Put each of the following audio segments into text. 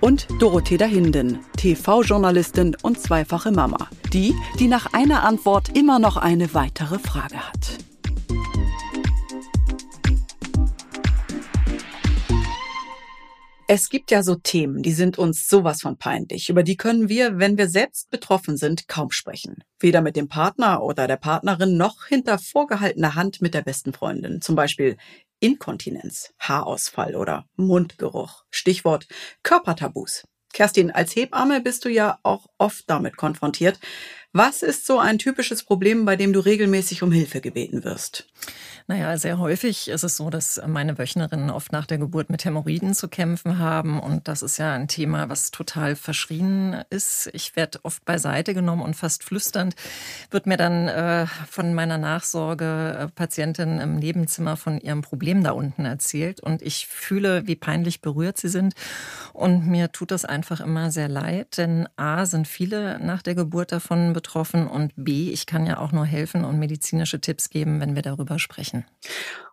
und Dorothea Hinden, TV-Journalistin und zweifache Mama. Die, die nach einer Antwort immer noch eine weitere Frage hat. Es gibt ja so Themen, die sind uns sowas von peinlich. Über die können wir, wenn wir selbst betroffen sind, kaum sprechen. Weder mit dem Partner oder der Partnerin noch hinter vorgehaltener Hand mit der besten Freundin. Zum Beispiel Inkontinenz, Haarausfall oder Mundgeruch. Stichwort Körpertabus. Kerstin, als Hebamme bist du ja auch oft damit konfrontiert. Was ist so ein typisches Problem, bei dem du regelmäßig um Hilfe gebeten wirst? Naja, sehr häufig ist es so, dass meine Wöchnerinnen oft nach der Geburt mit Hämorrhoiden zu kämpfen haben. Und das ist ja ein Thema, was total verschrien ist. Ich werde oft beiseite genommen und fast flüsternd wird mir dann äh, von meiner Nachsorge-Patientin im Nebenzimmer von ihrem Problem da unten erzählt. Und ich fühle, wie peinlich berührt sie sind. Und mir tut das einfach immer sehr leid, denn A, sind viele nach der Geburt davon betroffen und B, ich kann ja auch nur helfen und medizinische Tipps geben, wenn wir darüber sprechen.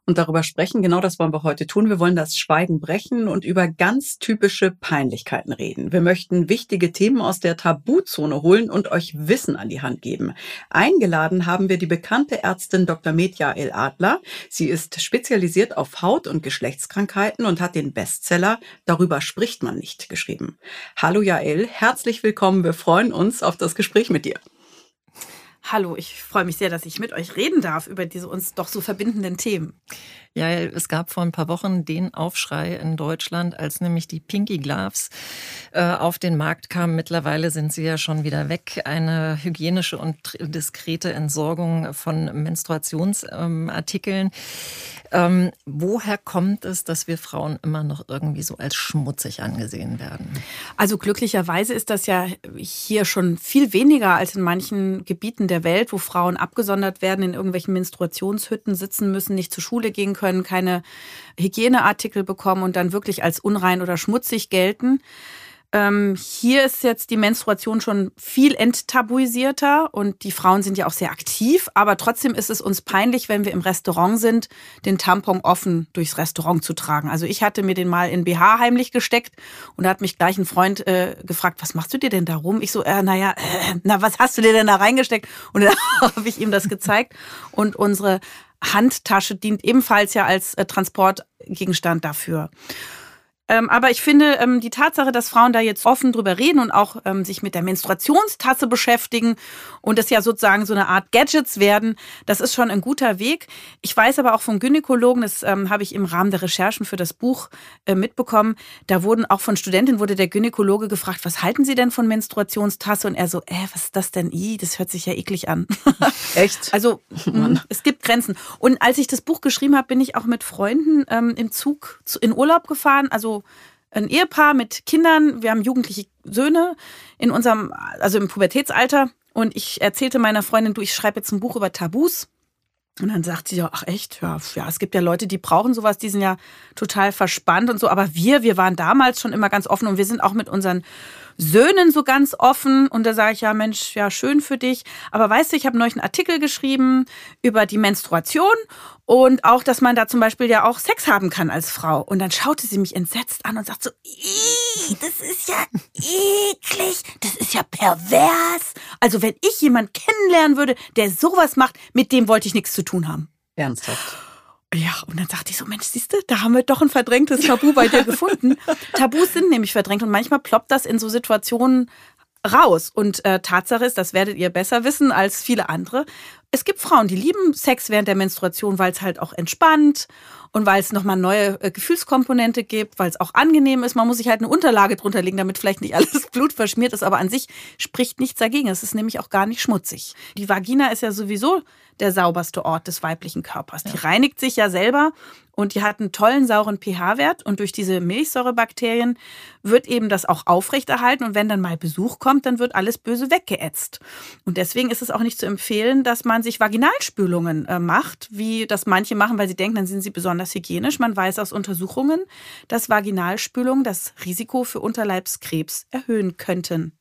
Und darüber sprechen, genau das wollen wir heute tun. Wir wollen das Schweigen brechen und über ganz typische Peinlichkeiten reden. Wir möchten wichtige Themen aus der Tabuzone holen und euch Wissen an die Hand geben. Eingeladen haben wir die bekannte Ärztin Dr. Medja El Adler. Sie ist spezialisiert auf Haut- und Geschlechtskrankheiten und hat den Bestseller Darüber spricht man nicht geschrieben. Hallo Jael, herzlich willkommen. Wir freuen uns auf das Gespräch mit dir. Hallo, ich freue mich sehr, dass ich mit euch reden darf über diese uns doch so verbindenden Themen. Ja, es gab vor ein paar Wochen den Aufschrei in Deutschland, als nämlich die Pinky Gloves äh, auf den Markt kamen. Mittlerweile sind sie ja schon wieder weg. Eine hygienische und diskrete Entsorgung von Menstruationsartikeln. Ähm, woher kommt es, dass wir Frauen immer noch irgendwie so als schmutzig angesehen werden? Also glücklicherweise ist das ja hier schon viel weniger als in manchen Gebieten der Welt, wo Frauen abgesondert werden, in irgendwelchen Menstruationshütten sitzen müssen, nicht zur Schule gehen können, keine Hygieneartikel bekommen und dann wirklich als unrein oder schmutzig gelten. Ähm, hier ist jetzt die Menstruation schon viel enttabuisierter und die Frauen sind ja auch sehr aktiv, aber trotzdem ist es uns peinlich, wenn wir im Restaurant sind, den Tampon offen durchs Restaurant zu tragen. Also ich hatte mir den mal in BH heimlich gesteckt und da hat mich gleich ein Freund äh, gefragt, was machst du dir denn da rum? Ich so, äh, naja, äh, na, was hast du dir denn da reingesteckt? Und dann habe ich ihm das gezeigt und unsere Handtasche dient ebenfalls ja als äh, Transportgegenstand dafür. Ähm, aber ich finde, ähm, die Tatsache, dass Frauen da jetzt offen drüber reden und auch ähm, sich mit der Menstruationstasse beschäftigen und das ja sozusagen so eine Art Gadgets werden, das ist schon ein guter Weg. Ich weiß aber auch vom Gynäkologen, das ähm, habe ich im Rahmen der Recherchen für das Buch äh, mitbekommen, da wurden auch von Studentinnen wurde der Gynäkologe gefragt, was halten Sie denn von Menstruationstasse? Und er so, äh, was ist das denn? I, das hört sich ja eklig an. Echt? Also mh, hm, es gibt Grenzen. Und als ich das Buch geschrieben habe, bin ich auch mit Freunden ähm, im Zug zu, in Urlaub gefahren, also ein Ehepaar mit Kindern. Wir haben jugendliche Söhne in unserem, also im Pubertätsalter. Und ich erzählte meiner Freundin, du, ich schreibe jetzt ein Buch über Tabus. Und dann sagt sie ja, ach echt, ja, ja, es gibt ja Leute, die brauchen sowas, die sind ja total verspannt und so. Aber wir, wir waren damals schon immer ganz offen und wir sind auch mit unseren Söhnen so ganz offen. Und da sage ich, ja, Mensch, ja, schön für dich. Aber weißt du, ich habe neulich einen Artikel geschrieben über die Menstruation und auch, dass man da zum Beispiel ja auch Sex haben kann als Frau. Und dann schaute sie mich entsetzt an und sagt so, das ist ja eklig, das ist ja pervers. Also wenn ich jemand kennenlernen würde, der sowas macht, mit dem wollte ich nichts zu tun haben. Ernsthaft. Ja, und dann sagte ich so, Mensch, siehst du, da haben wir doch ein verdrängtes Tabu bei dir gefunden. Tabus sind nämlich verdrängt und manchmal ploppt das in so Situationen raus. Und äh, Tatsache ist, das werdet ihr besser wissen als viele andere. Es gibt Frauen, die lieben Sex während der Menstruation, weil es halt auch entspannt und weil es nochmal neue äh, Gefühlskomponente gibt, weil es auch angenehm ist. Man muss sich halt eine Unterlage drunter legen, damit vielleicht nicht alles Blut verschmiert ist, aber an sich spricht nichts dagegen. Es ist nämlich auch gar nicht schmutzig. Die Vagina ist ja sowieso der sauberste Ort des weiblichen Körpers. Die reinigt sich ja selber und die hat einen tollen sauren pH-Wert und durch diese Milchsäurebakterien wird eben das auch aufrechterhalten und wenn dann mal Besuch kommt, dann wird alles böse weggeätzt. Und deswegen ist es auch nicht zu empfehlen, dass man sich Vaginalspülungen äh, macht, wie das manche machen, weil sie denken, dann sind sie besonders hygienisch. Man weiß aus Untersuchungen, dass Vaginalspülungen das Risiko für Unterleibskrebs erhöhen könnten.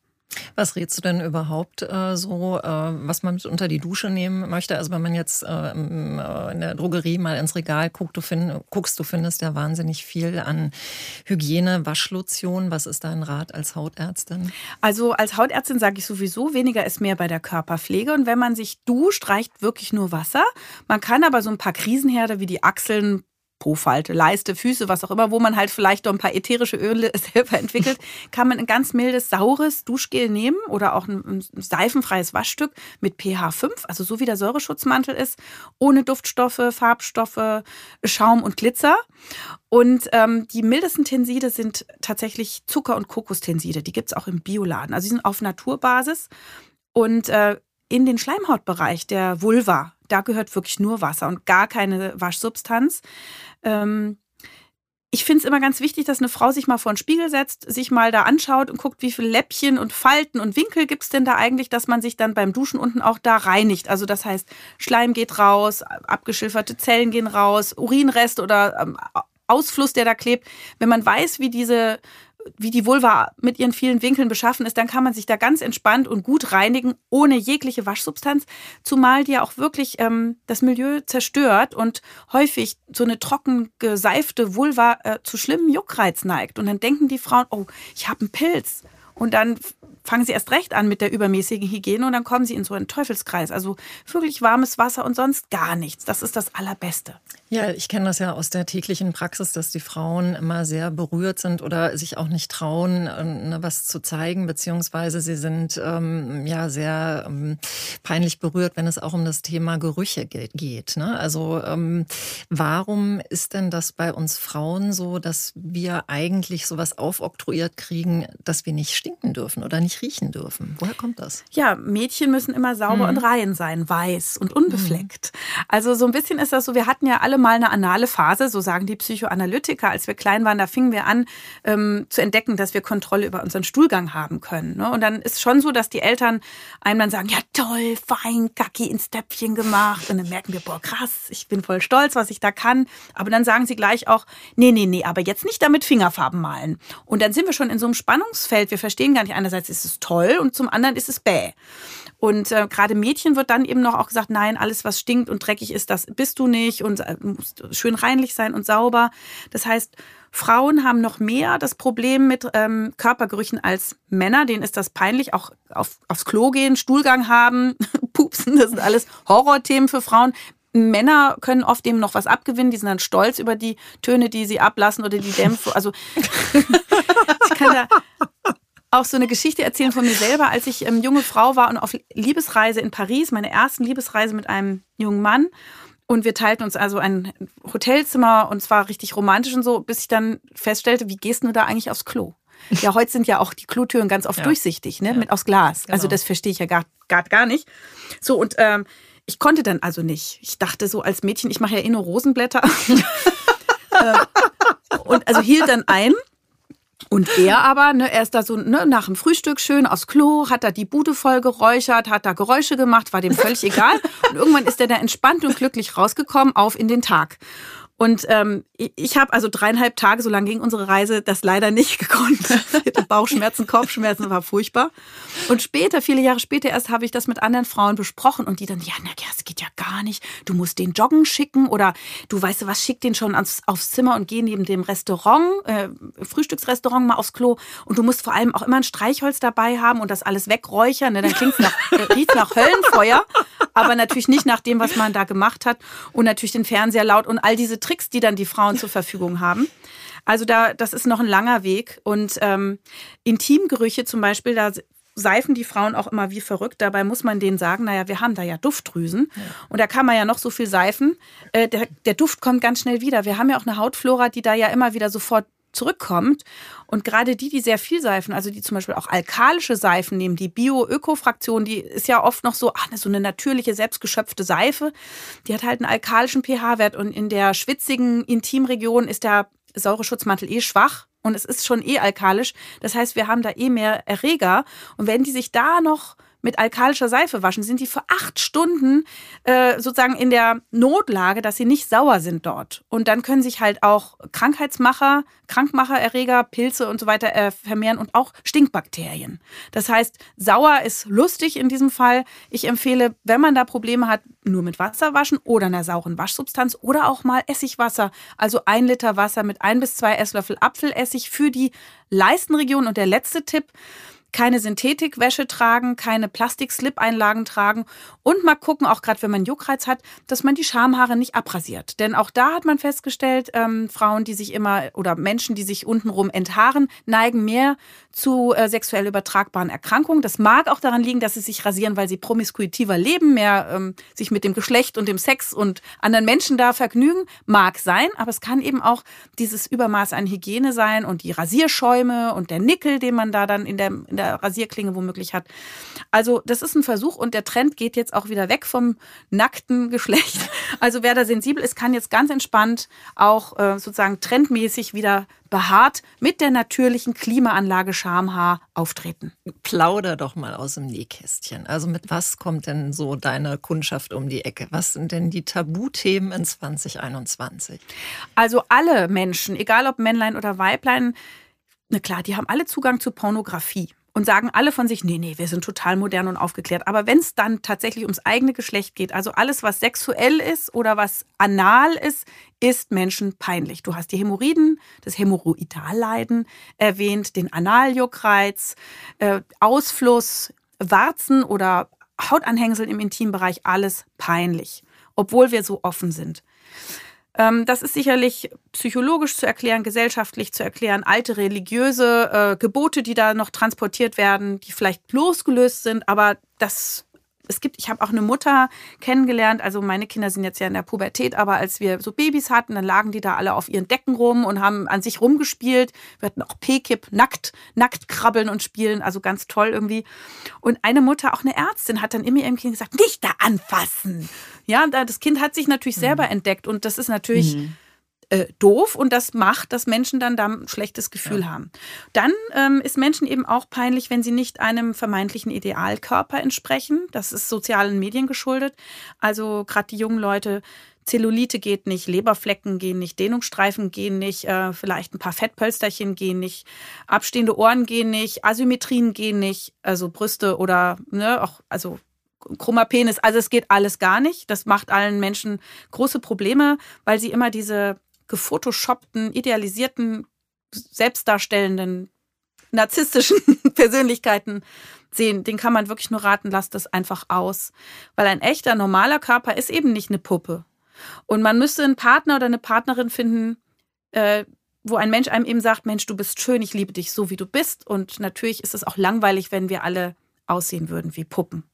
Was rätst du denn überhaupt äh, so, äh, was man mit unter die Dusche nehmen möchte? Also wenn man jetzt äh, äh in der Drogerie mal ins Regal guckt, du find, guckst, du findest ja wahnsinnig viel an Hygiene, Waschlotion. Was ist dein Rat als Hautärztin? Also als Hautärztin sage ich sowieso, weniger ist mehr bei der Körperpflege. Und wenn man sich duscht, reicht wirklich nur Wasser. Man kann aber so ein paar Krisenherde wie die Achseln, Po-Falte, Leiste, Füße, was auch immer, wo man halt vielleicht noch ein paar ätherische Öle selber entwickelt, kann man ein ganz mildes, saures Duschgel nehmen oder auch ein, seifenfreies Waschstück mit pH 5, also so wie der Säureschutzmantel ist, ohne Duftstoffe, Farbstoffe, Schaum und Glitzer. Und ähm, die mildesten Tenside sind tatsächlich Zucker- und Kokostenside. Die gibt es auch im Bioladen. Also die sind auf Naturbasis. Und äh, in den Schleimhautbereich der Vulva, da gehört wirklich nur Wasser und gar keine Waschsubstanz. Ähm, ich finde es immer ganz wichtig, dass eine Frau sich mal vor den Spiegel setzt, sich mal da anschaut und guckt, wie viele Läppchen und Falten und Winkel gibt es denn da eigentlich, dass man sich dann beim Duschen unten auch da reinigt. Also das heißt, Schleim geht raus, abgeschilferte Zellen gehen raus, Urinreste oder ähm, Ausfluss, der da klebt. Wenn man weiß, wie diese wie die Vulva mit ihren vielen Winkeln beschaffen ist, dann kann man sich da ganz entspannt und gut reinigen, ohne jegliche Waschsubstanz, zumal die ja auch wirklich ähm, das Milieu zerstört und häufig so eine trocken geseifte Vulva äh, zu schlimmen Juckreiz neigt. Und dann denken die Frauen, oh, ich habe einen Pilz. Und dann fangen sie erst recht an mit der übermäßigen Hygiene und dann kommen sie in so einen Teufelskreis. Also wirklich warmes Wasser und sonst gar nichts. Das ist das Allerbeste. Ja, ich kenne das ja aus der täglichen Praxis, dass die Frauen immer sehr berührt sind oder sich auch nicht trauen, ähm, ne, was zu zeigen, beziehungsweise sie sind ähm, ja sehr ähm, peinlich berührt, wenn es auch um das Thema Gerüche geht. Ne? Also ähm, warum ist denn das bei uns Frauen so, dass wir eigentlich sowas aufoktroyiert kriegen, dass wir nicht stinken dürfen oder nicht riechen dürfen? Woher kommt das? Ja, Mädchen müssen immer sauber mhm. und rein sein, weiß und unbefleckt. Mhm. Also so ein bisschen ist das so, wir hatten ja alle mal eine anale Phase, so sagen die Psychoanalytiker. Als wir klein waren, da fingen wir an ähm, zu entdecken, dass wir Kontrolle über unseren Stuhlgang haben können. Ne? Und dann ist schon so, dass die Eltern einem dann sagen, ja toll, fein, Kacki ins Töpfchen gemacht. Und dann merken wir, boah krass, ich bin voll stolz, was ich da kann. Aber dann sagen sie gleich auch, nee, nee, nee, aber jetzt nicht damit Fingerfarben malen. Und dann sind wir schon in so einem Spannungsfeld. Wir verstehen gar nicht, einerseits ist es toll und zum anderen ist es bäh. Und äh, gerade Mädchen wird dann eben noch auch gesagt, nein, alles, was stinkt und dreckig ist, das bist du nicht und äh, musst schön reinlich sein und sauber. Das heißt, Frauen haben noch mehr das Problem mit ähm, Körpergerüchen als Männer. Denen ist das peinlich, auch auf, aufs Klo gehen, Stuhlgang haben, pupsen, das sind alles Horrorthemen für Frauen. Männer können oft eben noch was abgewinnen, die sind dann stolz über die Töne, die sie ablassen oder die Dämpfe. Also ich kann da auch so eine Geschichte erzählen von mir selber, als ich ähm, junge Frau war und auf Liebesreise in Paris, meine ersten Liebesreise mit einem jungen Mann. Und wir teilten uns also ein Hotelzimmer und zwar richtig romantisch und so, bis ich dann feststellte, wie gehst du da eigentlich aufs Klo? Ja, heute sind ja auch die Klotüren ganz oft ja. durchsichtig, ne? Ja. Mit aus Glas. Genau. Also das verstehe ich ja gar, gar, gar nicht. So, und ähm, ich konnte dann also nicht. Ich dachte so als Mädchen, ich mache ja eh nur Rosenblätter. äh, und also hielt dann ein und er aber, ne, er ist da so ne, nach dem Frühstück schön aufs Klo, hat da die Bude voll geräuchert, hat da Geräusche gemacht, war dem völlig egal. Und irgendwann ist er da entspannt und glücklich rausgekommen auf in den Tag. Und ähm, ich habe also dreieinhalb Tage, so lange ging unsere Reise, das leider nicht gekonnt. Bauchschmerzen, Kopfschmerzen, war furchtbar. Und später, viele Jahre später erst, habe ich das mit anderen Frauen besprochen und die dann, ja, na ja, das geht ja gar nicht. Du musst den joggen schicken oder du weißt du was, schick den schon ans, aufs Zimmer und geh neben dem Restaurant, äh, Frühstücksrestaurant mal aufs Klo. Und du musst vor allem auch immer ein Streichholz dabei haben und das alles wegräuchern. Ne? Dann klingt nach, äh, riecht nach Höllenfeuer, aber natürlich nicht nach dem, was man da gemacht hat. Und natürlich den Fernseher laut und all diese Tricks Tricks, die dann die Frauen zur Verfügung haben. Also da, das ist noch ein langer Weg. Und ähm, Intimgerüche zum Beispiel, da seifen die Frauen auch immer wie verrückt. Dabei muss man denen sagen, naja, wir haben da ja Duftdrüsen. Ja. Und da kann man ja noch so viel seifen. Äh, der, der Duft kommt ganz schnell wieder. Wir haben ja auch eine Hautflora, die da ja immer wieder sofort zurückkommt. Und gerade die, die sehr viel seifen, also die zum Beispiel auch alkalische Seifen nehmen, die Bio-Öko-Fraktion, die ist ja oft noch so, ach, so eine natürliche, selbstgeschöpfte Seife, die hat halt einen alkalischen pH-Wert und in der schwitzigen Intimregion ist der Säureschutzmantel eh schwach und es ist schon eh alkalisch. Das heißt, wir haben da eh mehr Erreger. Und wenn die sich da noch mit alkalischer Seife waschen, sind die für acht Stunden äh, sozusagen in der Notlage, dass sie nicht sauer sind dort. Und dann können sich halt auch Krankheitsmacher, Krankmachererreger, Pilze und so weiter äh, vermehren und auch Stinkbakterien. Das heißt, sauer ist lustig in diesem Fall. Ich empfehle, wenn man da Probleme hat, nur mit Wasser waschen oder einer sauren Waschsubstanz oder auch mal Essigwasser. Also ein Liter Wasser mit ein bis zwei Esslöffel Apfelessig für die Leistenregion. Und der letzte Tipp, keine Synthetikwäsche tragen, keine Plastik-Slip-Einlagen tragen und mal gucken, auch gerade wenn man Juckreiz hat, dass man die Schamhaare nicht abrasiert. Denn auch da hat man festgestellt, ähm, Frauen, die sich immer oder Menschen, die sich untenrum enthaaren, neigen mehr zu äh, sexuell übertragbaren Erkrankungen. Das mag auch daran liegen, dass sie sich rasieren, weil sie promiskuitiver leben, mehr ähm, sich mit dem Geschlecht und dem Sex und anderen Menschen da vergnügen. Mag sein, aber es kann eben auch dieses Übermaß an Hygiene sein und die Rasierschäume und der Nickel, den man da dann in der, in der Rasierklinge womöglich hat. Also das ist ein Versuch und der Trend geht jetzt auch wieder weg vom nackten Geschlecht. Also wer da sensibel ist, kann jetzt ganz entspannt auch äh, sozusagen trendmäßig wieder behaart mit der natürlichen Klimaanlage Schamhaar auftreten. Plauder doch mal aus dem Nähkästchen. Also mit was kommt denn so deine Kundschaft um die Ecke? Was sind denn die Tabuthemen in 2021? Also alle Menschen, egal ob Männlein oder Weiblein, na klar, die haben alle Zugang zu Pornografie und sagen alle von sich, nee, nee, wir sind total modern und aufgeklärt. Aber wenn es dann tatsächlich ums eigene Geschlecht geht, also alles, was sexuell ist oder was anal ist, ist Menschen peinlich. Du hast die Hämorrhoiden, das Hämorrhoidalleiden erwähnt, den Analjuckreiz, äh, Ausfluss, Warzen oder Hautanhängsel im Intimbereich, alles peinlich, obwohl wir so offen sind. Ähm, das ist sicherlich psychologisch zu erklären, gesellschaftlich zu erklären, alte religiöse äh, Gebote, die da noch transportiert werden, die vielleicht losgelöst sind, aber das es gibt, ich habe auch eine Mutter kennengelernt, also meine Kinder sind jetzt ja in der Pubertät, aber als wir so Babys hatten, dann lagen die da alle auf ihren Decken rum und haben an sich rumgespielt. Wir hatten auch P-Kip, nackt, nackt krabbeln und spielen, also ganz toll irgendwie. Und eine Mutter, auch eine Ärztin, hat dann immer ihrem Kind gesagt, nicht da anfassen. Ja, das Kind hat sich natürlich selber mhm. entdeckt und das ist natürlich mhm äh, doof und das macht, dass Menschen dann da ein schlechtes Gefühl ja. haben. Dann ähm, ist Menschen eben auch peinlich, wenn sie nicht einem vermeintlichen Idealkörper entsprechen. Das ist sozialen Medien geschuldet. Also gerade die jungen Leute Zellulite geht nicht, Leberflecken gehen nicht, Dehnungsstreifen gehen nicht, äh, vielleicht ein paar Fettpölsterchen gehen nicht, abstehende Ohren gehen nicht, Asymmetrien gehen nicht, also Brüste oder ne, auch also krummer Penis. Also es geht alles gar nicht. Das macht allen Menschen große Probleme, weil sie immer diese gefotoshoppten, idealisierten, selbstdarstellenden, narzisstischen Persönlichkeiten sehen. Den kann man wirklich nur raten, lasst das einfach aus. Weil ein echter, normaler Körper ist eben nicht eine Puppe. Und man müsste einen Partner oder eine Partnerin finden, äh, wo ein Mensch einem eben sagt, Mensch, du bist schön, ich liebe dich so, wie du bist. Und natürlich ist es auch langweilig, wenn wir alle aussehen würden wie Puppen.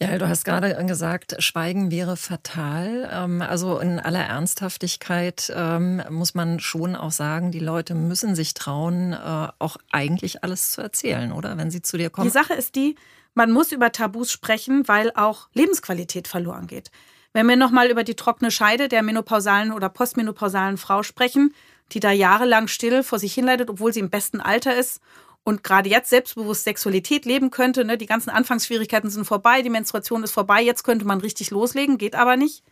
Ja, du hast gerade gesagt, Schweigen wäre fatal. Ähm, also in aller Ernsthaftigkeit ähm, muss man schon auch sagen, die Leute müssen sich trauen, äh, auch eigentlich alles zu erzählen, oder? Wenn sie zu dir kommen. Die Sache ist die, man muss über Tabus sprechen, weil auch Lebensqualität verloren geht. Wenn wir nochmal über die trockene Scheide der menopausalen oder postmenopausalen Frau sprechen, die da jahrelang still vor sich hinleidet, obwohl sie im besten Alter ist und gerade jetzt selbstbewusst Sexualität leben könnte. Ne? Die ganzen Anfangsschwierigkeiten sind vorbei, die Menstruation ist vorbei, jetzt könnte man richtig loslegen, geht aber nicht.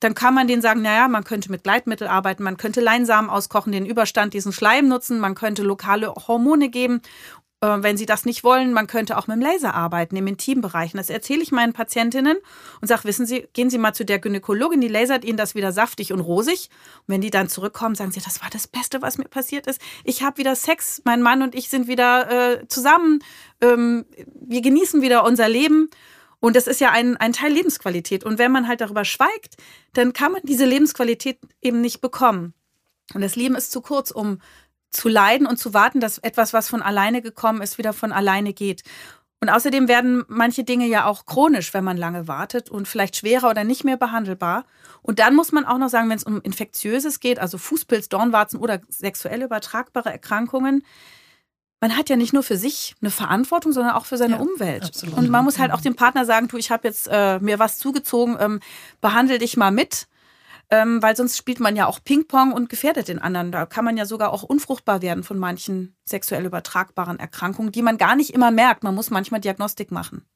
Dann kann man denen sagen, naja, man könnte mit Gleitmittel arbeiten, man könnte Leinsamen auskochen, den Überstand, diesen Schleim nutzen, man könnte lokale Hormone geben wenn sie das nicht wollen, man könnte auch mit dem Laser arbeiten im Intimbereich. Und das erzähle ich meinen Patientinnen und sage, wissen Sie, gehen Sie mal zu der Gynäkologin, die lasert Ihnen das wieder saftig und rosig. Und wenn die dann zurückkommen, sagen sie, das war das Beste, was mir passiert ist. Ich habe wieder Sex, mein Mann und ich sind wieder äh, zusammen. Ähm, wir genießen wieder unser Leben. Und das ist ja ein, ein Teil Lebensqualität. Und wenn man halt darüber schweigt, dann kann man diese Lebensqualität eben nicht bekommen. Und das Leben ist zu kurz, um zu leiden und zu warten, dass etwas, was von alleine gekommen ist, wieder von alleine geht. Und außerdem werden manche Dinge ja auch chronisch, wenn man lange wartet und vielleicht schwerer oder nicht mehr behandelbar. Und dann muss man auch noch sagen, wenn es um Infektiöses geht, also Fußpilz, Dornwarzen oder sexuell übertragbare Erkrankungen, man hat ja nicht nur für sich eine Verantwortung, sondern auch für seine ja, Umwelt. Absolut. Und man muss halt auch dem Partner sagen, du, ich habe jetzt äh, mir was zugezogen, ähm, behandle dich mal mit ähm, weil sonst spielt man ja auch Ping-Pong und gefährdet den anderen. Da kann man ja sogar auch unfruchtbar werden von manchen sexuell übertragbaren Erkrankungen, die man gar nicht immer merkt. Man muss manchmal Diagnostik machen.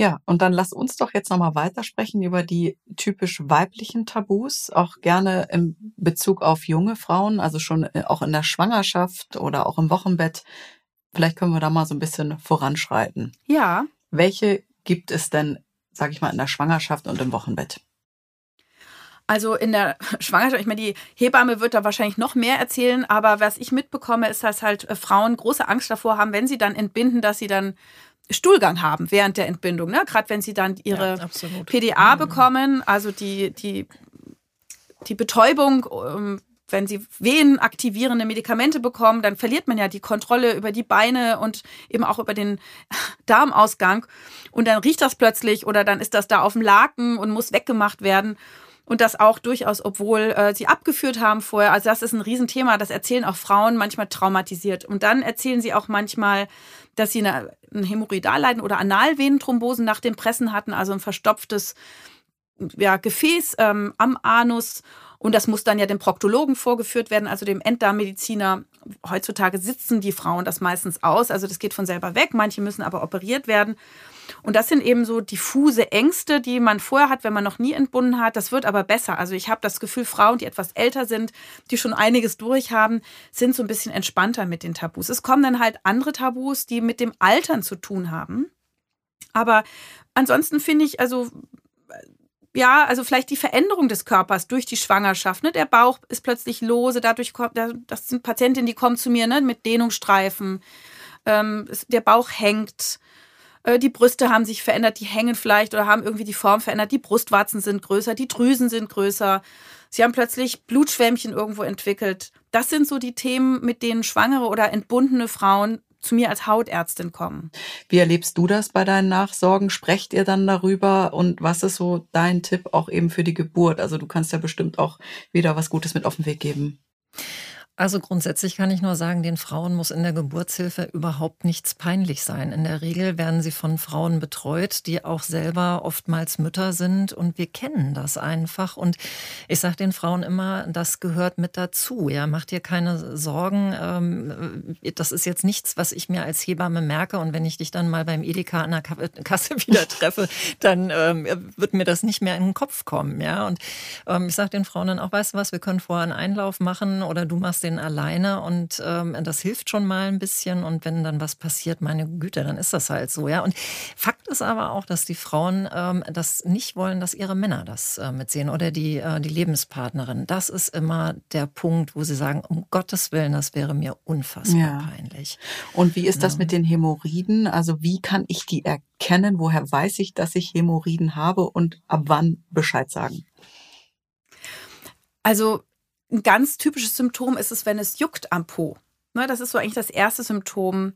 Ja, und dann lass uns doch jetzt nochmal weitersprechen über die typisch weiblichen Tabus, auch gerne im Bezug auf junge Frauen, also schon äh, auch in der Schwangerschaft oder auch im Wochenbett. Vielleicht können wir da mal so ein bisschen voranschreiten. Ja. Welche gibt es denn, sag ich mal, in der Schwangerschaft und im Wochenbett? Also in der Schwangerschaft, ich meine, die Hebamme wird da wahrscheinlich noch mehr erzählen, aber was ich mitbekomme, ist, dass halt äh, Frauen große Angst davor haben, wenn sie dann entbinden, dass sie dann Stuhlgang haben während der Entbindung. Ne? Gerade wenn sie dann ihre ja, PDA mhm. bekommen, also die, die, die Betäubung, ähm, wenn sie venenaktivierende Medikamente bekommen, dann verliert man ja die Kontrolle über die Beine und eben auch über den Darmausgang. Und dann riecht das plötzlich oder dann ist das da auf dem Laken und muss weggemacht werden. Und das auch durchaus, obwohl äh, sie abgeführt haben vorher. Also das ist ein Riesenthema. Das erzählen auch Frauen manchmal traumatisiert. Und dann erzählen sie auch manchmal, dass sie eine, ein Hämorrhoidal leiden oder Analvenenthrombosen nach dem Pressen hatten, also ein verstopftes ja, Gefäß ähm, am Anus. Und das muss dann ja dem Proktologen vorgeführt werden, also dem Enddarmmediziner. Heutzutage sitzen die Frauen das meistens aus. Also das geht von selber weg. Manche müssen aber operiert werden. Und das sind eben so diffuse Ängste, die man vorher hat, wenn man noch nie entbunden hat. Das wird aber besser. Also ich habe das Gefühl, Frauen, die etwas älter sind, die schon einiges durchhaben, sind so ein bisschen entspannter mit den Tabus. Es kommen dann halt andere Tabus, die mit dem Altern zu tun haben. Aber ansonsten finde ich, also ja, also vielleicht die Veränderung des Körpers durch die Schwangerschaft. Ne? Der Bauch ist plötzlich lose, dadurch kommt, das sind Patientinnen, die kommen zu mir ne, mit Dehnungsstreifen. Ähm, der Bauch hängt. Äh, die Brüste haben sich verändert, die hängen vielleicht oder haben irgendwie die Form verändert. Die Brustwarzen sind größer, die Drüsen sind größer. Sie haben plötzlich Blutschwämmchen irgendwo entwickelt. Das sind so die Themen, mit denen schwangere oder entbundene Frauen zu mir als Hautärztin kommen. Wie erlebst du das bei deinen Nachsorgen? Sprecht ihr dann darüber? Und was ist so dein Tipp auch eben für die Geburt? Also du kannst ja bestimmt auch wieder was Gutes mit auf den Weg geben. Also grundsätzlich kann ich nur sagen, den Frauen muss in der Geburtshilfe überhaupt nichts peinlich sein. In der Regel werden sie von Frauen betreut, die auch selber oftmals Mütter sind und wir kennen das einfach. Und ich sage den Frauen immer, das gehört mit dazu. Ja, macht dir keine Sorgen. Ähm, das ist jetzt nichts, was ich mir als Hebamme merke. Und wenn ich dich dann mal beim Edeka an der Kasse wieder treffe, dann ähm, wird mir das nicht mehr in den Kopf kommen. Ja, und ähm, ich sage den Frauen dann auch, weißt du was, wir können vorher einen Einlauf machen oder du machst den den alleine und ähm, das hilft schon mal ein bisschen. Und wenn dann was passiert, meine Güte, dann ist das halt so, ja. Und Fakt ist aber auch, dass die Frauen ähm, das nicht wollen, dass ihre Männer das äh, mitsehen oder die, äh, die Lebenspartnerin. Das ist immer der Punkt, wo sie sagen, um Gottes Willen, das wäre mir unfassbar ja. peinlich. Und wie ist das ja. mit den Hämorrhoiden? Also wie kann ich die erkennen? Woher weiß ich, dass ich Hämorrhoiden habe und ab wann Bescheid sagen? Also ein ganz typisches Symptom ist es, wenn es juckt am Po. Ne, das ist so eigentlich das erste Symptom.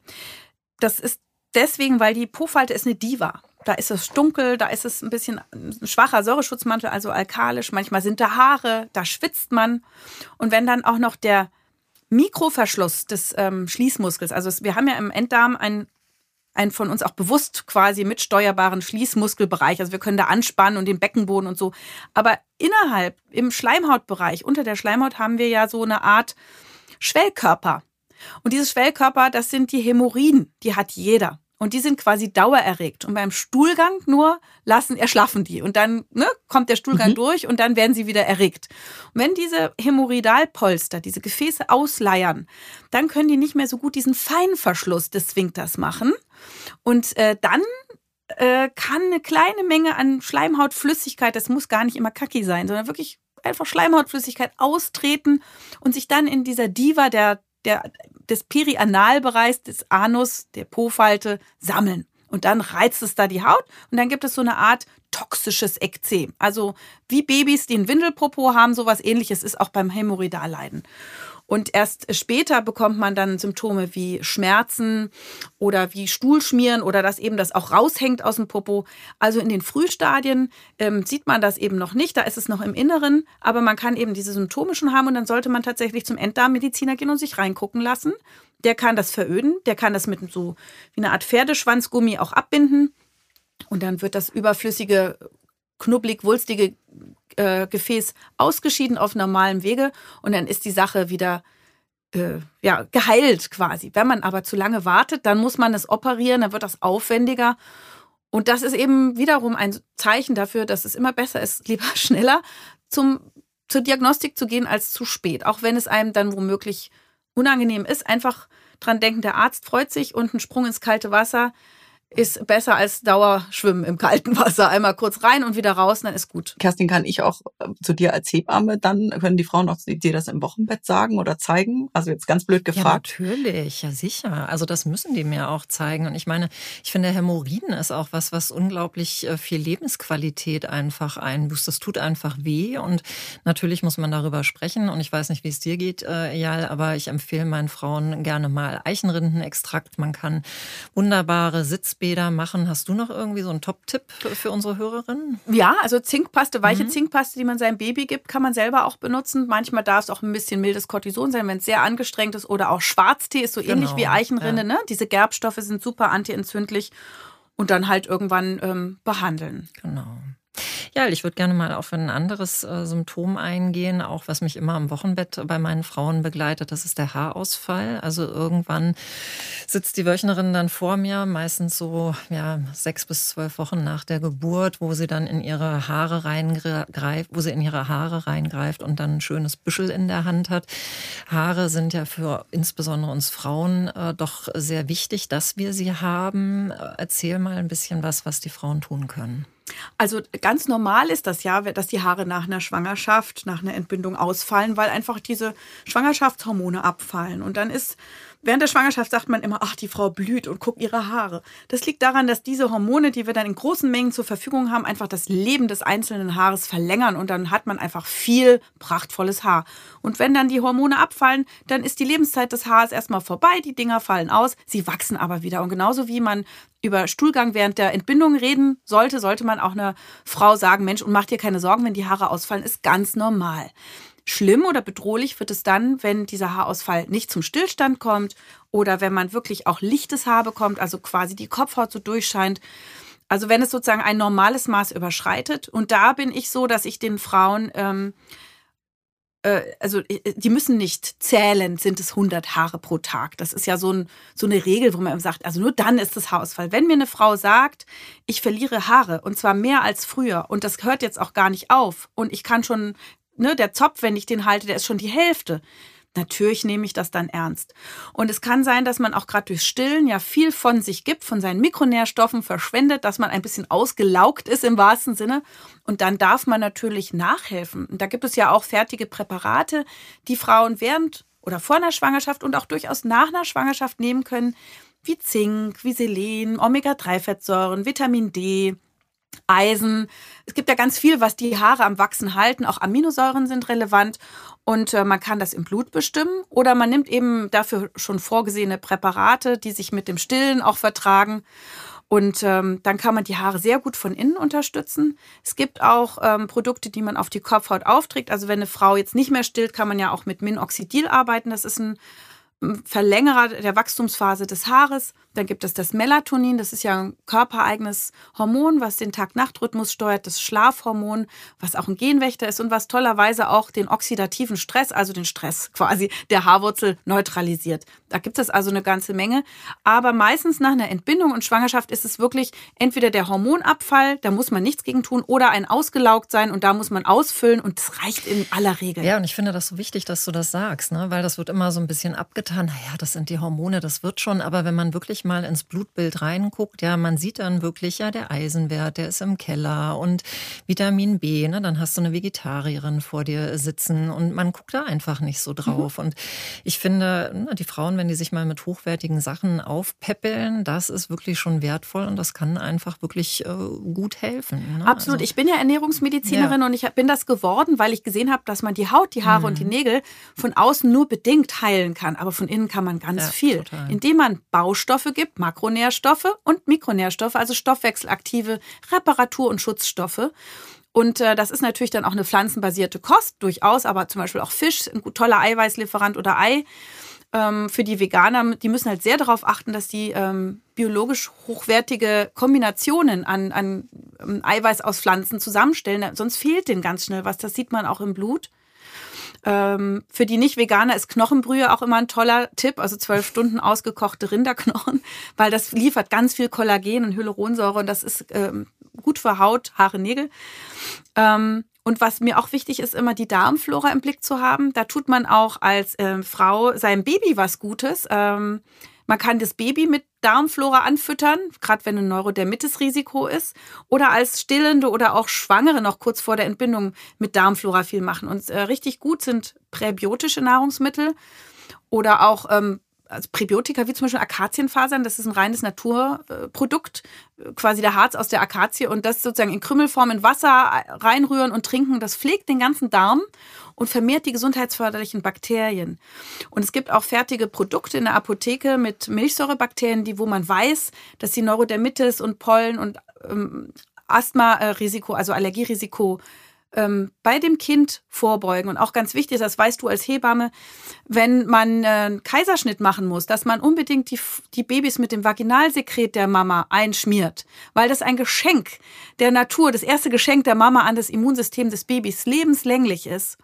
Das ist deswegen, weil die Po-Falte ist eine Diva. Da ist es dunkel, da ist es ein bisschen ein schwacher Säureschutzmantel, also alkalisch. Manchmal sind da Haare, da schwitzt man. Und wenn dann auch noch der Mikroverschluss des ähm, Schließmuskels, also wir haben ja im Enddarm ein einen von uns auch bewusst quasi mitsteuerbaren Schließmuskelbereich. Also wir können da anspannen und den Beckenboden und so. Aber innerhalb, im Schleimhautbereich, unter der Schleimhaut haben wir ja so eine Art Schwellkörper. Und diese Schwellkörper, das sind die Hämorrhoiden. Die hat jeder. Und die sind quasi dauererregt. Und beim Stuhlgang nur lassen, erschlaffen die. Und dann ne, kommt der Stuhlgang mhm. durch und dann werden sie wieder erregt. Und wenn diese Hämorrhoidalpolster, diese Gefäße ausleiern, dann können die nicht mehr so gut diesen Feinverschluss des Sphinkters machen. Und äh, dann äh, kann eine kleine Menge an Schleimhautflüssigkeit, das muss gar nicht immer kacki sein, sondern wirklich einfach Schleimhautflüssigkeit austreten und sich dann in dieser Diva der, der des Perianalbereichs des Anus, der Po-Falte, sammeln. Und dann reizt es da die Haut und dann gibt es so eine Art toxisches Ekzem. Also wie Babys, die einen Windelpopo haben, sowas ähnliches ist auch beim Hämorrhoidalleiden. Und erst später bekommt man dann Symptome wie Schmerzen oder wie Stuhlschmieren oder dass eben das auch raushängt aus dem Popo. Also in den Frühstadien ähm, sieht man das eben noch nicht, da ist es noch im Inneren, aber man kann eben diese Symptome schon haben und dann sollte man tatsächlich zum Enddarmmediziner gehen und sich reingucken lassen. Der kann das veröden, der kann das mit so wie eine Art Pferdeschwanzgummi auch abbinden. Und dann wird das überflüssige, knubbelig, wulstige äh, Gefäß ausgeschieden auf normalem Wege und dann ist die Sache wieder äh, ja, geheilt quasi. Wenn man aber zu lange wartet, dann muss man es operieren, dann wird das aufwendiger. Und das ist eben wiederum ein Zeichen dafür, dass es immer besser ist, lieber schneller zum, zur Diagnostik zu gehen als zu spät. Auch wenn es einem dann womöglich unangenehm ist, einfach dran denken, der Arzt freut sich und ein Sprung ins kalte Wasser ist besser als Dauerschwimmen im kalten Wasser. Einmal kurz rein und wieder raus, dann ist gut. Kerstin, kann ich auch äh, zu dir als Hebamme, dann können die Frauen auch dir das im Wochenbett sagen oder zeigen? Also jetzt ganz blöd gefragt. Ja, natürlich, ja sicher. Also das müssen die mir auch zeigen. Und ich meine, ich finde, Hämorrhoiden ist auch was, was unglaublich äh, viel Lebensqualität einfach einbüßt. Das tut einfach weh und natürlich muss man darüber sprechen. Und ich weiß nicht, wie es dir geht, äh, Jal, aber ich empfehle meinen Frauen gerne mal Eichenrindenextrakt. Man kann wunderbare Sitzbäder Bäder machen. Hast du noch irgendwie so einen Top-Tipp für unsere Hörerinnen? Ja, also Zinkpaste, weiche mhm. Zinkpaste, die man seinem Baby gibt, kann man selber auch benutzen. Manchmal darf es auch ein bisschen mildes Cortison sein, wenn es sehr angestrengt ist. Oder auch Schwarztee ist so genau. ähnlich wie Eichenrinde. Ja. Ne? Diese Gerbstoffe sind super antientzündlich. Und dann halt irgendwann ähm, behandeln. Genau. Ja, ich würde gerne mal auf ein anderes äh, Symptom eingehen, auch was mich immer am Wochenbett bei meinen Frauen begleitet. Das ist der Haarausfall. Also irgendwann sitzt die Wöchnerin dann vor mir, meistens so ja, sechs bis zwölf Wochen nach der Geburt, wo sie dann in ihre Haare reingreift, wo sie in ihre Haare reingreift und dann ein schönes Büschel in der Hand hat. Haare sind ja für insbesondere uns Frauen äh, doch sehr wichtig, dass wir sie haben. Erzähl mal ein bisschen was, was die Frauen tun können. Also ganz normal ist das ja, dass die Haare nach einer Schwangerschaft, nach einer Entbindung ausfallen, weil einfach diese Schwangerschaftshormone abfallen. Und dann ist Während der Schwangerschaft sagt man immer, ach, die Frau blüht und guckt ihre Haare. Das liegt daran, dass diese Hormone, die wir dann in großen Mengen zur Verfügung haben, einfach das Leben des einzelnen Haares verlängern und dann hat man einfach viel prachtvolles Haar. Und wenn dann die Hormone abfallen, dann ist die Lebenszeit des Haares erstmal vorbei, die Dinger fallen aus, sie wachsen aber wieder. Und genauso wie man über Stuhlgang während der Entbindung reden sollte, sollte man auch einer Frau sagen, Mensch, und mach dir keine Sorgen, wenn die Haare ausfallen, ist ganz normal. Schlimm oder bedrohlich wird es dann, wenn dieser Haarausfall nicht zum Stillstand kommt oder wenn man wirklich auch lichtes Haar bekommt, also quasi die Kopfhaut so durchscheint. Also wenn es sozusagen ein normales Maß überschreitet. Und da bin ich so, dass ich den Frauen, ähm, äh, also äh, die müssen nicht zählen, sind es 100 Haare pro Tag. Das ist ja so, ein, so eine Regel, wo man sagt, also nur dann ist es Haarausfall. Wenn mir eine Frau sagt, ich verliere Haare und zwar mehr als früher und das hört jetzt auch gar nicht auf und ich kann schon ne, der Zopf, wenn ich den halte, der ist schon die Hälfte. Natürlich nehme ich das dann ernst. Und es kann sein, dass man auch gerade durchs Stillen ja viel von sich gibt, von seinen Mikronährstoffen verschwendet, dass man ein bisschen ausgelaugt ist im wahrsten Sinne. Und dann darf man natürlich nachhelfen. Und da gibt es ja auch fertige Präparate, die Frauen während oder vor einer Schwangerschaft und auch durchaus nach einer Schwangerschaft nehmen können, wie Zink, wie Selen, Omega-3-Fettsäuren, Vitamin D, Eisen. Es gibt ja ganz viel, was die Haare am Wachsen halten. Auch Aminosäuren sind relevant und äh, man kann das im Blut bestimmen oder man nimmt eben dafür schon vorgesehene Präparate, die sich mit dem Stillen auch vertragen. Und ähm, dann kann man die Haare sehr gut von innen unterstützen. Es gibt auch ähm, Produkte, die man auf die Kopfhaut aufträgt. Also wenn eine Frau jetzt nicht mehr stillt, kann man ja auch mit Minoxidil arbeiten. Das ist ein Verlängerer der Wachstumsphase des Haares. Dann gibt es das Melatonin, das ist ja ein körpereigenes Hormon, was den Tag-Nacht-Rhythmus steuert, das Schlafhormon, was auch ein Genwächter ist und was tollerweise auch den oxidativen Stress, also den Stress quasi der Haarwurzel neutralisiert. Da gibt es also eine ganze Menge. Aber meistens nach einer Entbindung und Schwangerschaft ist es wirklich entweder der Hormonabfall, da muss man nichts gegen tun, oder ein ausgelaugt sein und da muss man ausfüllen und das reicht in aller Regel. Ja, und ich finde das so wichtig, dass du das sagst, ne? weil das wird immer so ein bisschen abgetan. Naja, das sind die Hormone, das wird schon. Aber wenn man wirklich mal ins Blutbild reinguckt, ja, man sieht dann wirklich, ja, der Eisenwert, der ist im Keller und Vitamin B, ne, dann hast du eine Vegetarierin vor dir sitzen und man guckt da einfach nicht so drauf. Mhm. Und ich finde, ne, die Frauen, wenn die sich mal mit hochwertigen Sachen aufpäppeln, das ist wirklich schon wertvoll und das kann einfach wirklich äh, gut helfen. Ne? Absolut. Also, ich bin ja Ernährungsmedizinerin ja. und ich bin das geworden, weil ich gesehen habe, dass man die Haut, die Haare mhm. und die Nägel von außen nur bedingt heilen kann, aber von innen kann man ganz ja, viel, total. indem man Baustoffe gibt, Makronährstoffe und Mikronährstoffe, also stoffwechselaktive Reparatur- und Schutzstoffe. Und äh, das ist natürlich dann auch eine pflanzenbasierte Kost, durchaus, aber zum Beispiel auch Fisch, ein toller Eiweißlieferant oder Ei. Ähm, für die Veganer, die müssen halt sehr darauf achten, dass die ähm, biologisch hochwertige Kombinationen an, an ähm, Eiweiß aus Pflanzen zusammenstellen. Sonst fehlt denen ganz schnell was. Das sieht man auch im Blut. Ähm, für die Nicht-Veganer ist Knochenbrühe auch immer ein toller Tipp, also zwölf Stunden ausgekochte Rinderknochen, weil das liefert ganz viel Kollagen und Hyaluronsäure und das ist ähm, gut für Haut, Haare, Nägel. Ähm, und was mir auch wichtig ist, immer die Darmflora im Blick zu haben. Da tut man auch als äh, Frau seinem Baby was Gutes. Man kann das Baby mit Darmflora anfüttern, gerade wenn ein Neurodermitis-Risiko ist, oder als Stillende oder auch Schwangere noch kurz vor der Entbindung mit Darmflora viel machen. Und äh, richtig gut sind präbiotische Nahrungsmittel oder auch ähm, also Präbiotika wie zum Beispiel Akazienfasern, das ist ein reines Naturprodukt, quasi der Harz aus der Akazie und das sozusagen in Krümmelform in Wasser reinrühren und trinken, das pflegt den ganzen Darm und vermehrt die gesundheitsförderlichen Bakterien. Und es gibt auch fertige Produkte in der Apotheke mit Milchsäurebakterien, die, wo man weiß, dass die Neurodermitis und Pollen und ähm, Asthma-Risiko, also Allergierisiko ähm, bei dem Kind vorbeugen. Und auch ganz wichtig, das weißt du als Hebamme, wenn man äh, einen Kaiserschnitt machen muss, dass man unbedingt die, die Babys mit dem Vaginalsekret der Mama einschmiert, weil das ein Geschenk der Natur, das erste Geschenk der Mama an das Immunsystem des Babys lebenslänglich ist.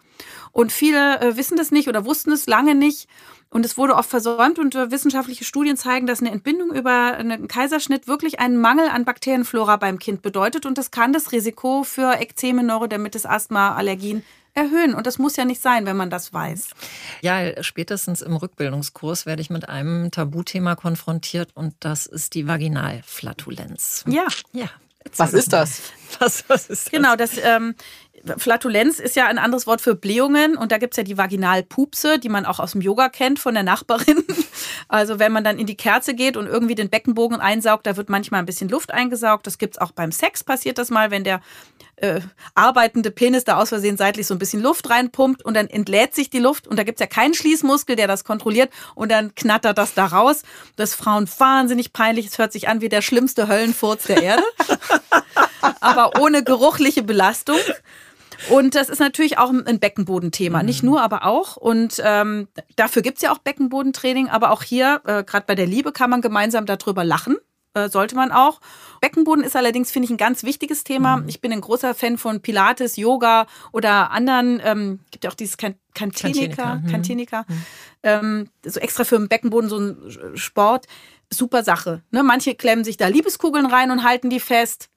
Und viele äh, wissen das nicht oder wussten es lange nicht. Und es wurde oft versäumt und äh, wissenschaftliche Studien zeigen, dass eine Entbindung über einen Kaiserschnitt wirklich einen Mangel an Bakterienflora beim Kind bedeutet und das kann das Risiko für Ekzeme, Neurodermitis, Asthma, Allergien erhöhen. Und das muss ja nicht sein, wenn man das weiß. Ja, spätestens im Rückbildungskurs werde ich mit einem Tabuthema konfrontiert und das ist die Vaginalflatulenz. Ja. Ja. Was ist das? Was, was ist das? Genau, das ähm, Flatulenz ist ja ein anderes Wort für Blähungen und da gibt es ja die Vaginalpupse, die man auch aus dem Yoga kennt von der Nachbarin. Also wenn man dann in die Kerze geht und irgendwie den Beckenbogen einsaugt, da wird manchmal ein bisschen Luft eingesaugt. Das gibt es auch beim Sex, passiert das mal, wenn der äh, arbeitende Penis da aus Versehen seitlich so ein bisschen Luft reinpumpt und dann entlädt sich die Luft und da gibt es ja keinen Schließmuskel, der das kontrolliert und dann knattert das da raus. Das ist Frauen wahnsinnig peinlich. Es hört sich an wie der schlimmste Höllenfurz der Erde. aber ohne geruchliche Belastung. Und das ist natürlich auch ein Beckenbodenthema. Mhm. Nicht nur, aber auch. Und ähm, dafür gibt's ja auch Beckenbodentraining. Aber auch hier, äh, gerade bei der Liebe, kann man gemeinsam darüber lachen. Äh, sollte man auch. Beckenboden ist allerdings, finde ich, ein ganz wichtiges Thema. Mhm. Ich bin ein großer Fan von Pilates, Yoga oder anderen, ähm, gibt ja auch dieses Kantinika, Kantinika, mhm. ähm, so extra für den Beckenboden so ein Sport. Super Sache. Ne? Manche klemmen sich da Liebeskugeln rein und halten die fest.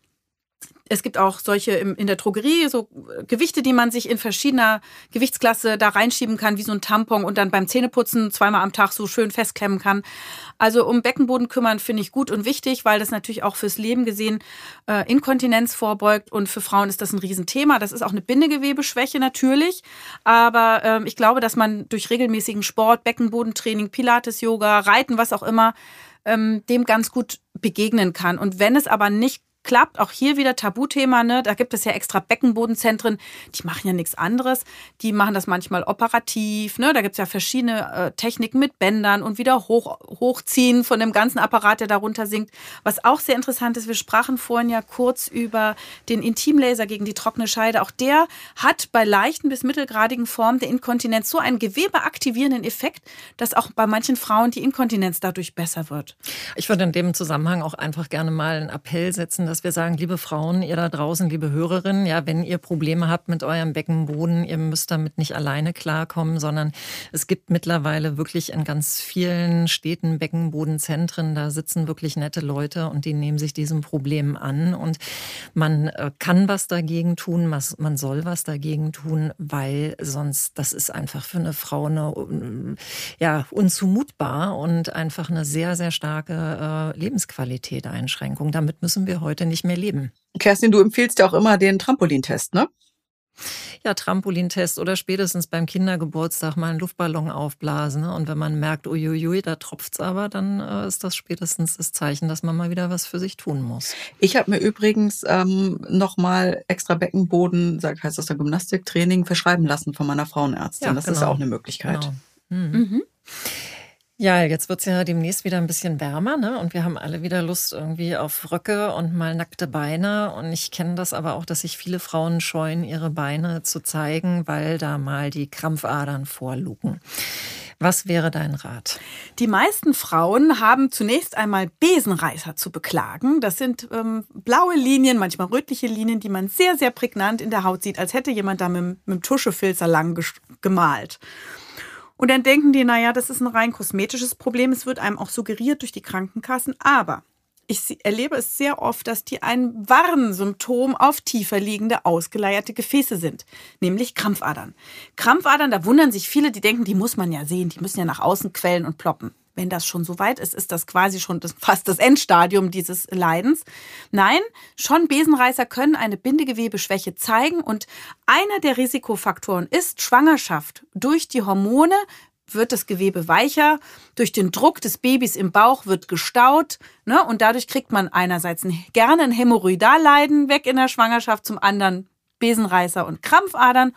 Es gibt auch solche in der Drogerie, so Gewichte, die man sich in verschiedener Gewichtsklasse da reinschieben kann, wie so ein Tampon und dann beim Zähneputzen zweimal am Tag so schön festklemmen kann. Also um Beckenboden kümmern finde ich gut und wichtig, weil das natürlich auch fürs Leben gesehen äh, Inkontinenz vorbeugt und für Frauen ist das ein Riesenthema. Das ist auch eine Bindegewebeschwäche natürlich, aber ähm, ich glaube, dass man durch regelmäßigen Sport, Beckenbodentraining, Pilates, Yoga, Reiten, was auch immer, ähm, dem ganz gut begegnen kann. Und wenn es aber nicht klappt. Auch hier wieder Tabuthema, ne? Da gibt es ja extra Beckenbodenzentren, die machen ja nichts anderes. Die machen das manchmal operativ, ne? Da gibt es ja verschiedene äh, Techniken mit Bändern und wieder hoch, hochziehen von dem ganzen Apparat, der darunter sinkt. Was auch sehr interessant ist, wir sprachen vorhin ja kurz über den Intimlaser gegen die trockene Scheide. Auch der hat bei leichten bis mittelgradigen Formen der Inkontinenz so einen gewebeaktivierenden Effekt, dass auch bei manchen Frauen die Inkontinenz dadurch besser wird. Ich würde in dem Zusammenhang auch einfach gerne mal einen Appell setzen, dass wir sagen, liebe Frauen, ihr da draußen, liebe Hörerinnen, ja, wenn ihr Probleme habt mit eurem Beckenboden, ihr müsst damit nicht alleine klarkommen, sondern es gibt mittlerweile wirklich in ganz vielen Städten Beckenbodenzentren, da sitzen wirklich nette Leute und die nehmen sich diesem Problem an und man äh, kann was dagegen tun, man soll was dagegen tun, weil sonst, das ist einfach für eine Frau eine, ja, unzumutbar und einfach eine sehr, sehr starke äh, Lebensqualität Einschränkung. Damit müssen wir heute nicht mehr leben. Kerstin, du empfiehlst ja auch immer den Trampolintest, ne? Ja, Trampolintest oder spätestens beim Kindergeburtstag mal einen Luftballon aufblasen. Ne? Und wenn man merkt, uiuiui, da tropft's aber, dann äh, ist das spätestens das Zeichen, dass man mal wieder was für sich tun muss. Ich habe mir übrigens ähm, nochmal extra Beckenboden, sag, heißt das der Gymnastiktraining, verschreiben lassen von meiner Frauenärztin. Ja, das genau. ist auch eine Möglichkeit. Genau. Mhm. Mhm. Ja, jetzt wird's ja demnächst wieder ein bisschen wärmer, ne? Und wir haben alle wieder Lust irgendwie auf Röcke und mal nackte Beine. Und ich kenne das aber auch, dass sich viele Frauen scheuen, ihre Beine zu zeigen, weil da mal die Krampfadern vorlugen. Was wäre dein Rat? Die meisten Frauen haben zunächst einmal Besenreißer zu beklagen. Das sind ähm, blaue Linien, manchmal rötliche Linien, die man sehr, sehr prägnant in der Haut sieht, als hätte jemand da mit, mit dem Tuschefilzer lang gemalt. Und dann denken die, naja, das ist ein rein kosmetisches Problem. Es wird einem auch suggeriert durch die Krankenkassen. Aber ich erlebe es sehr oft, dass die ein Warnsymptom auf tiefer liegende, ausgeleierte Gefäße sind, nämlich Krampfadern. Krampfadern, da wundern sich viele, die denken, die muss man ja sehen, die müssen ja nach außen quellen und ploppen wenn das schon so weit ist, ist das quasi schon das, fast das Endstadium dieses Leidens. Nein, schon Besenreißer können eine Bindegewebeschwäche zeigen und einer der Risikofaktoren ist Schwangerschaft. Durch die Hormone wird das Gewebe weicher, durch den Druck des Babys im Bauch wird gestaut ne, und dadurch kriegt man einerseits ein, gerne ein Hämorrhoidalleiden weg in der Schwangerschaft, zum anderen Besenreißer und Krampfadern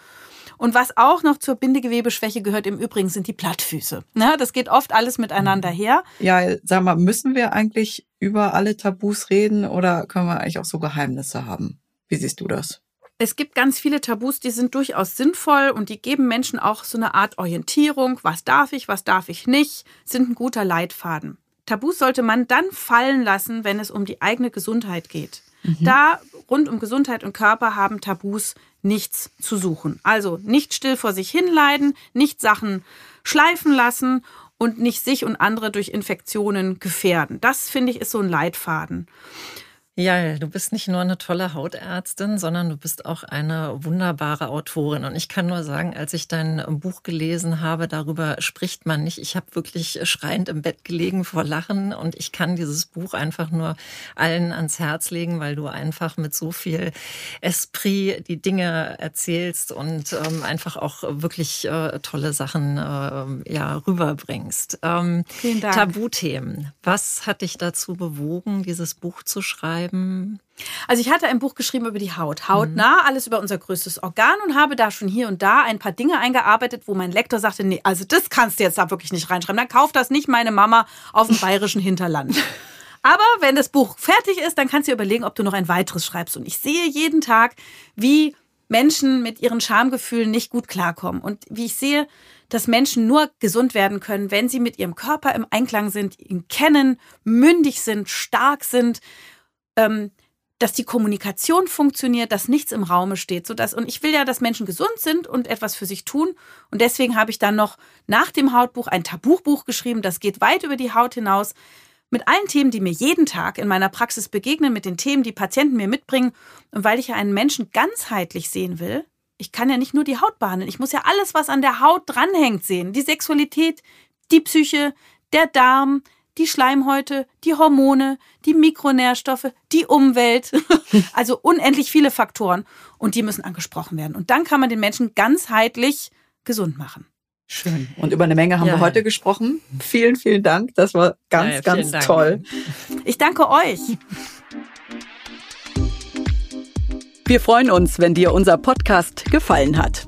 und was auch noch zur Bindegewebeschwäche gehört im Übrigen sind die Plattfüße. Ne? Das geht oft alles miteinander her. Ja, sag mal, müssen wir eigentlich über alle Tabus reden oder können wir eigentlich auch so Geheimnisse haben? Wie siehst du das? Es gibt ganz viele Tabus, die sind durchaus sinnvoll und die geben Menschen auch so eine Art Orientierung. Was darf ich, was darf ich nicht, sind ein guter Leitfaden. Tabus sollte man dann fallen lassen, wenn es um die eigene Gesundheit geht. Mhm. Da rund um Gesundheit und Körper haben Tabus nichts zu suchen. Also nicht still vor sich hinleiden, nicht Sachen schleifen lassen und nicht sich und andere durch Infektionen gefährden. Das finde ich ist so ein Leitfaden. Ja, du bist nicht nur eine tolle Hautärztin, sondern du bist auch eine wunderbare Autorin. Und ich kann nur sagen, als ich dein Buch gelesen habe, darüber spricht man nicht. Ich habe wirklich schreiend im Bett gelegen vor Lachen und ich kann dieses Buch einfach nur allen ans Herz legen, weil du einfach mit so viel Esprit die Dinge erzählst und ähm, einfach auch wirklich äh, tolle Sachen äh, ja, rüberbringst. Ähm, Vielen Dank. Tabuthemen. Was hat dich dazu bewogen, dieses Buch zu schreiben? Schreiben? Also ich hatte ein Buch geschrieben über die Haut, hautnah, mhm. alles über unser größtes Organ und habe da schon hier und da ein paar Dinge eingearbeitet, wo mein Lektor sagte, nee, also das kannst du jetzt da wirklich nicht reinschreiben. Dann kauft das nicht meine Mama auf dem bayerischen Hinterland. Aber wenn das Buch fertig ist, dann kannst du dir überlegen, ob du noch ein weiteres schreibst. Und ich sehe jeden Tag, wie Menschen mit ihren Schamgefühlen nicht gut klarkommen und wie ich sehe, dass Menschen nur gesund werden können, wenn sie mit ihrem Körper im Einklang sind, ihn kennen, mündig sind, stark sind ähm, dass die Kommunikation funktioniert, dass nichts im Raume steht, so und ich will ja, dass Menschen gesund sind und etwas für sich tun. Und deswegen habe ich dann noch nach dem Hautbuch ein Tabuchbuch geschrieben, das geht weit über die Haut hinaus. Mit allen Themen, die mir jeden Tag in meiner Praxis begegnen, mit den Themen, die Patienten mir mitbringen. Und weil ich ja einen Menschen ganzheitlich sehen will, ich kann ja nicht nur die Haut behandeln, ich muss ja alles, was an der Haut dranhängt, sehen, die Sexualität, die Psyche, der Darm, die Schleimhäute, die Hormone, die Mikronährstoffe, die Umwelt. Also unendlich viele Faktoren. Und die müssen angesprochen werden. Und dann kann man den Menschen ganzheitlich gesund machen. Schön. Und über eine Menge haben ja. wir heute gesprochen. Vielen, vielen Dank. Das war ganz, ja, ganz Dank. toll. Ich danke euch. Wir freuen uns, wenn dir unser Podcast gefallen hat.